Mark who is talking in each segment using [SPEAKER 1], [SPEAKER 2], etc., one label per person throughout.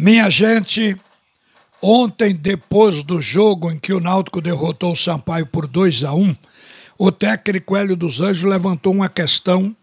[SPEAKER 1] Minha gente, ontem, depois do jogo em que o Náutico derrotou o Sampaio por 2 a 1 o técnico Hélio dos Anjos levantou uma questão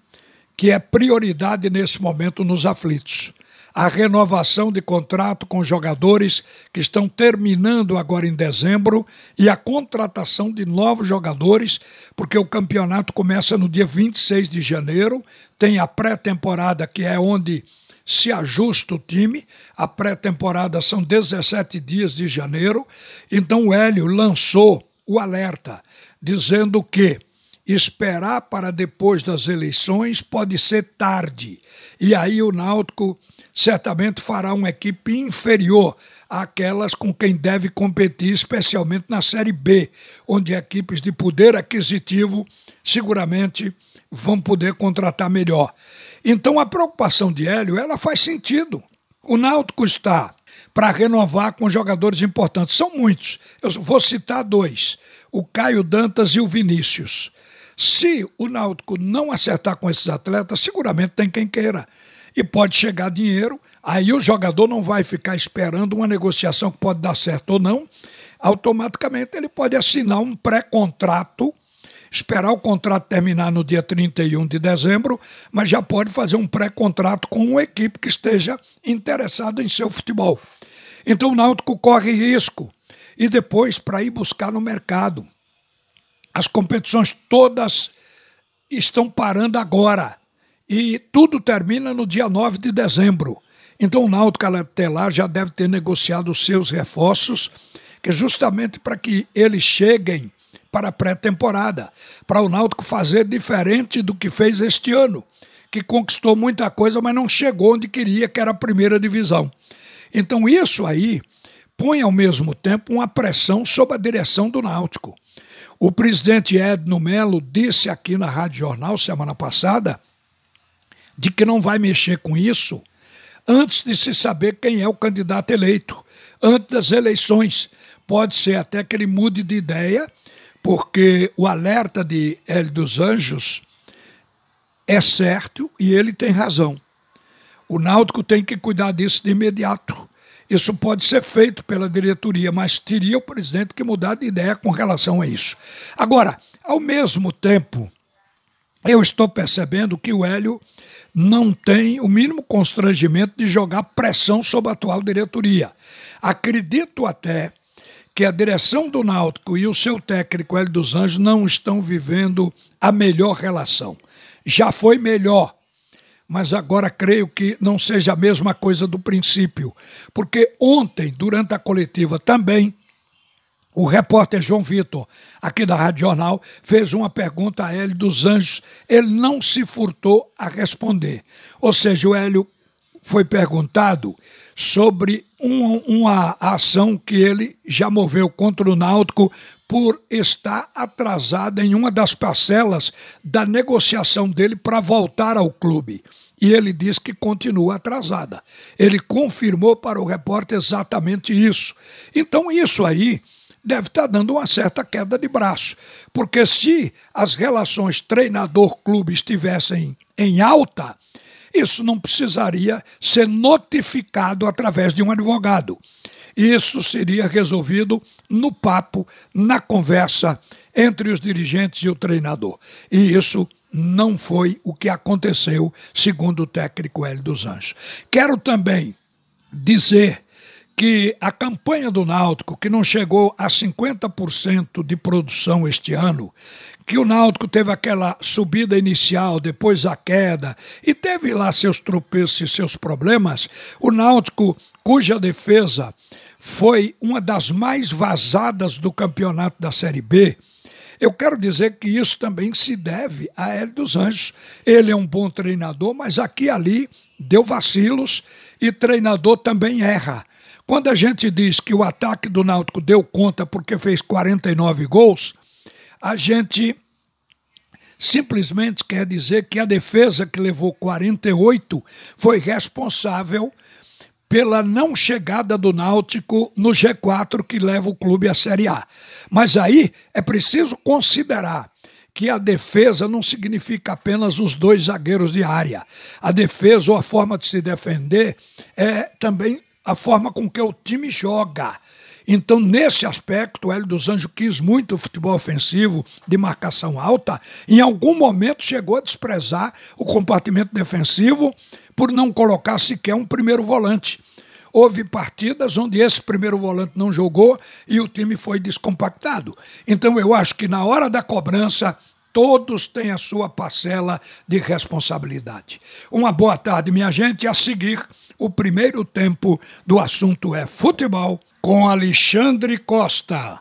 [SPEAKER 1] que é prioridade nesse momento nos aflitos. A renovação de contrato com jogadores que estão terminando agora em dezembro e a contratação de novos jogadores, porque o campeonato começa no dia 26 de janeiro, tem a pré-temporada que é onde se ajusta o time. A pré-temporada são 17 dias de janeiro. Então o Hélio lançou o alerta dizendo que esperar para depois das eleições pode ser tarde. E aí o Náutico certamente fará uma equipe inferior àquelas com quem deve competir, especialmente na Série B, onde equipes de poder aquisitivo seguramente vão poder contratar melhor. Então a preocupação de Hélio, ela faz sentido. O Náutico está para renovar com jogadores importantes. São muitos. Eu vou citar dois: o Caio Dantas e o Vinícius. Se o Náutico não acertar com esses atletas, seguramente tem quem queira. E pode chegar dinheiro, aí o jogador não vai ficar esperando uma negociação que pode dar certo ou não. Automaticamente ele pode assinar um pré-contrato esperar o contrato terminar no dia 31 de dezembro, mas já pode fazer um pré-contrato com uma equipe que esteja interessada em seu futebol. Então o Náutico corre risco. E depois, para ir buscar no mercado. As competições todas estão parando agora. E tudo termina no dia 9 de dezembro. Então o Náutico até lá já deve ter negociado os seus reforços, que justamente para que eles cheguem para a pré-temporada, para o Náutico fazer diferente do que fez este ano, que conquistou muita coisa, mas não chegou onde queria, que era a primeira divisão. Então isso aí põe ao mesmo tempo uma pressão sobre a direção do Náutico. O presidente Edno Melo disse aqui na Rádio Jornal semana passada de que não vai mexer com isso antes de se saber quem é o candidato eleito, antes das eleições. Pode ser até que ele mude de ideia porque o alerta de Hélio dos Anjos é certo e ele tem razão. O Náutico tem que cuidar disso de imediato. Isso pode ser feito pela diretoria, mas teria o presidente que mudar de ideia com relação a isso. Agora, ao mesmo tempo, eu estou percebendo que o Hélio não tem o mínimo constrangimento de jogar pressão sobre a atual diretoria. Acredito até que a direção do Náutico e o seu técnico Hélio dos Anjos não estão vivendo a melhor relação. Já foi melhor, mas agora creio que não seja a mesma coisa do princípio, porque ontem, durante a coletiva também, o repórter João Vitor, aqui da Rádio Jornal, fez uma pergunta a Hélio dos Anjos. Ele não se furtou a responder. Ou seja, o Hélio foi perguntado sobre uma, ação que ele já moveu contra o Náutico por estar atrasada em uma das parcelas da negociação dele para voltar ao clube. E ele diz que continua atrasada. Ele confirmou para o repórter exatamente isso. Então, isso aí deve estar dando uma certa queda de braço. Porque se as relações treinador-clube estivessem em alta, isso não precisaria ser notificado através de um advogado. Isso seria resolvido no papo, na conversa entre os dirigentes e o treinador. E isso não foi o que aconteceu, segundo o técnico Hélio dos Anjos. Quero também dizer que a campanha do Náutico, que não chegou a 50% de produção este ano, que o Náutico teve aquela subida inicial, depois a queda, e teve lá seus tropeços e seus problemas, o Náutico, cuja defesa foi uma das mais vazadas do campeonato da Série B, eu quero dizer que isso também se deve a Hélio dos Anjos. Ele é um bom treinador, mas aqui e ali deu vacilos e treinador também erra. Quando a gente diz que o ataque do Náutico deu conta porque fez 49 gols, a gente simplesmente quer dizer que a defesa que levou 48 foi responsável pela não chegada do Náutico no G4 que leva o clube à Série A. Mas aí é preciso considerar que a defesa não significa apenas os dois zagueiros de área. A defesa ou a forma de se defender é também a forma com que o time joga. Então, nesse aspecto, o Hélio dos Anjos quis muito o futebol ofensivo de marcação alta. Em algum momento chegou a desprezar o compartimento defensivo por não colocar sequer um primeiro volante. Houve partidas onde esse primeiro volante não jogou e o time foi descompactado. Então, eu acho que na hora da cobrança, todos têm a sua parcela de responsabilidade. Uma boa tarde, minha gente. A seguir, o primeiro tempo do assunto é futebol com Alexandre Costa.